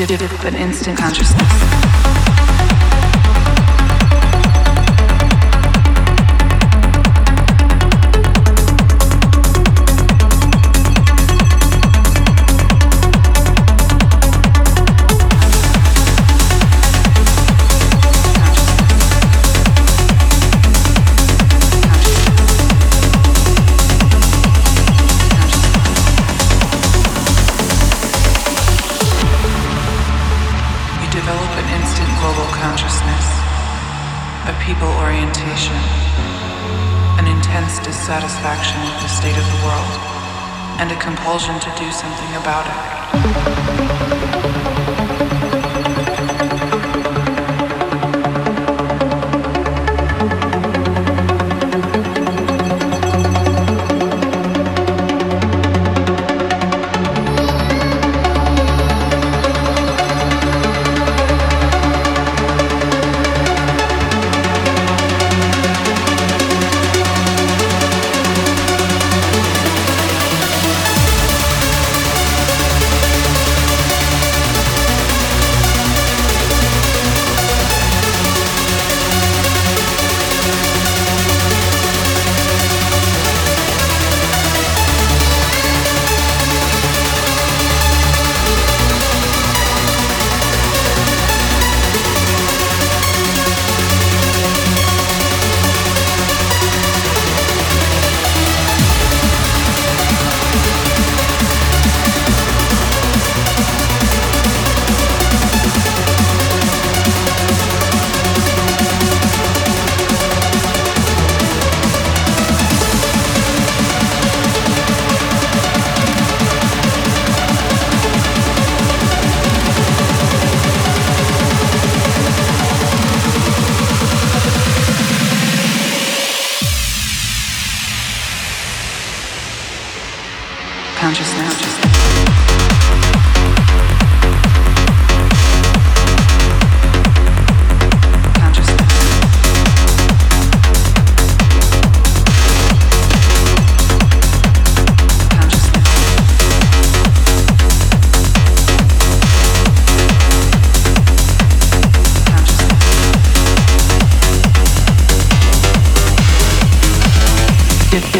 an instant consciousness. Dissatisfaction with the state of the world, and a compulsion to do something about it.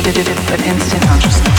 An instant consciousness.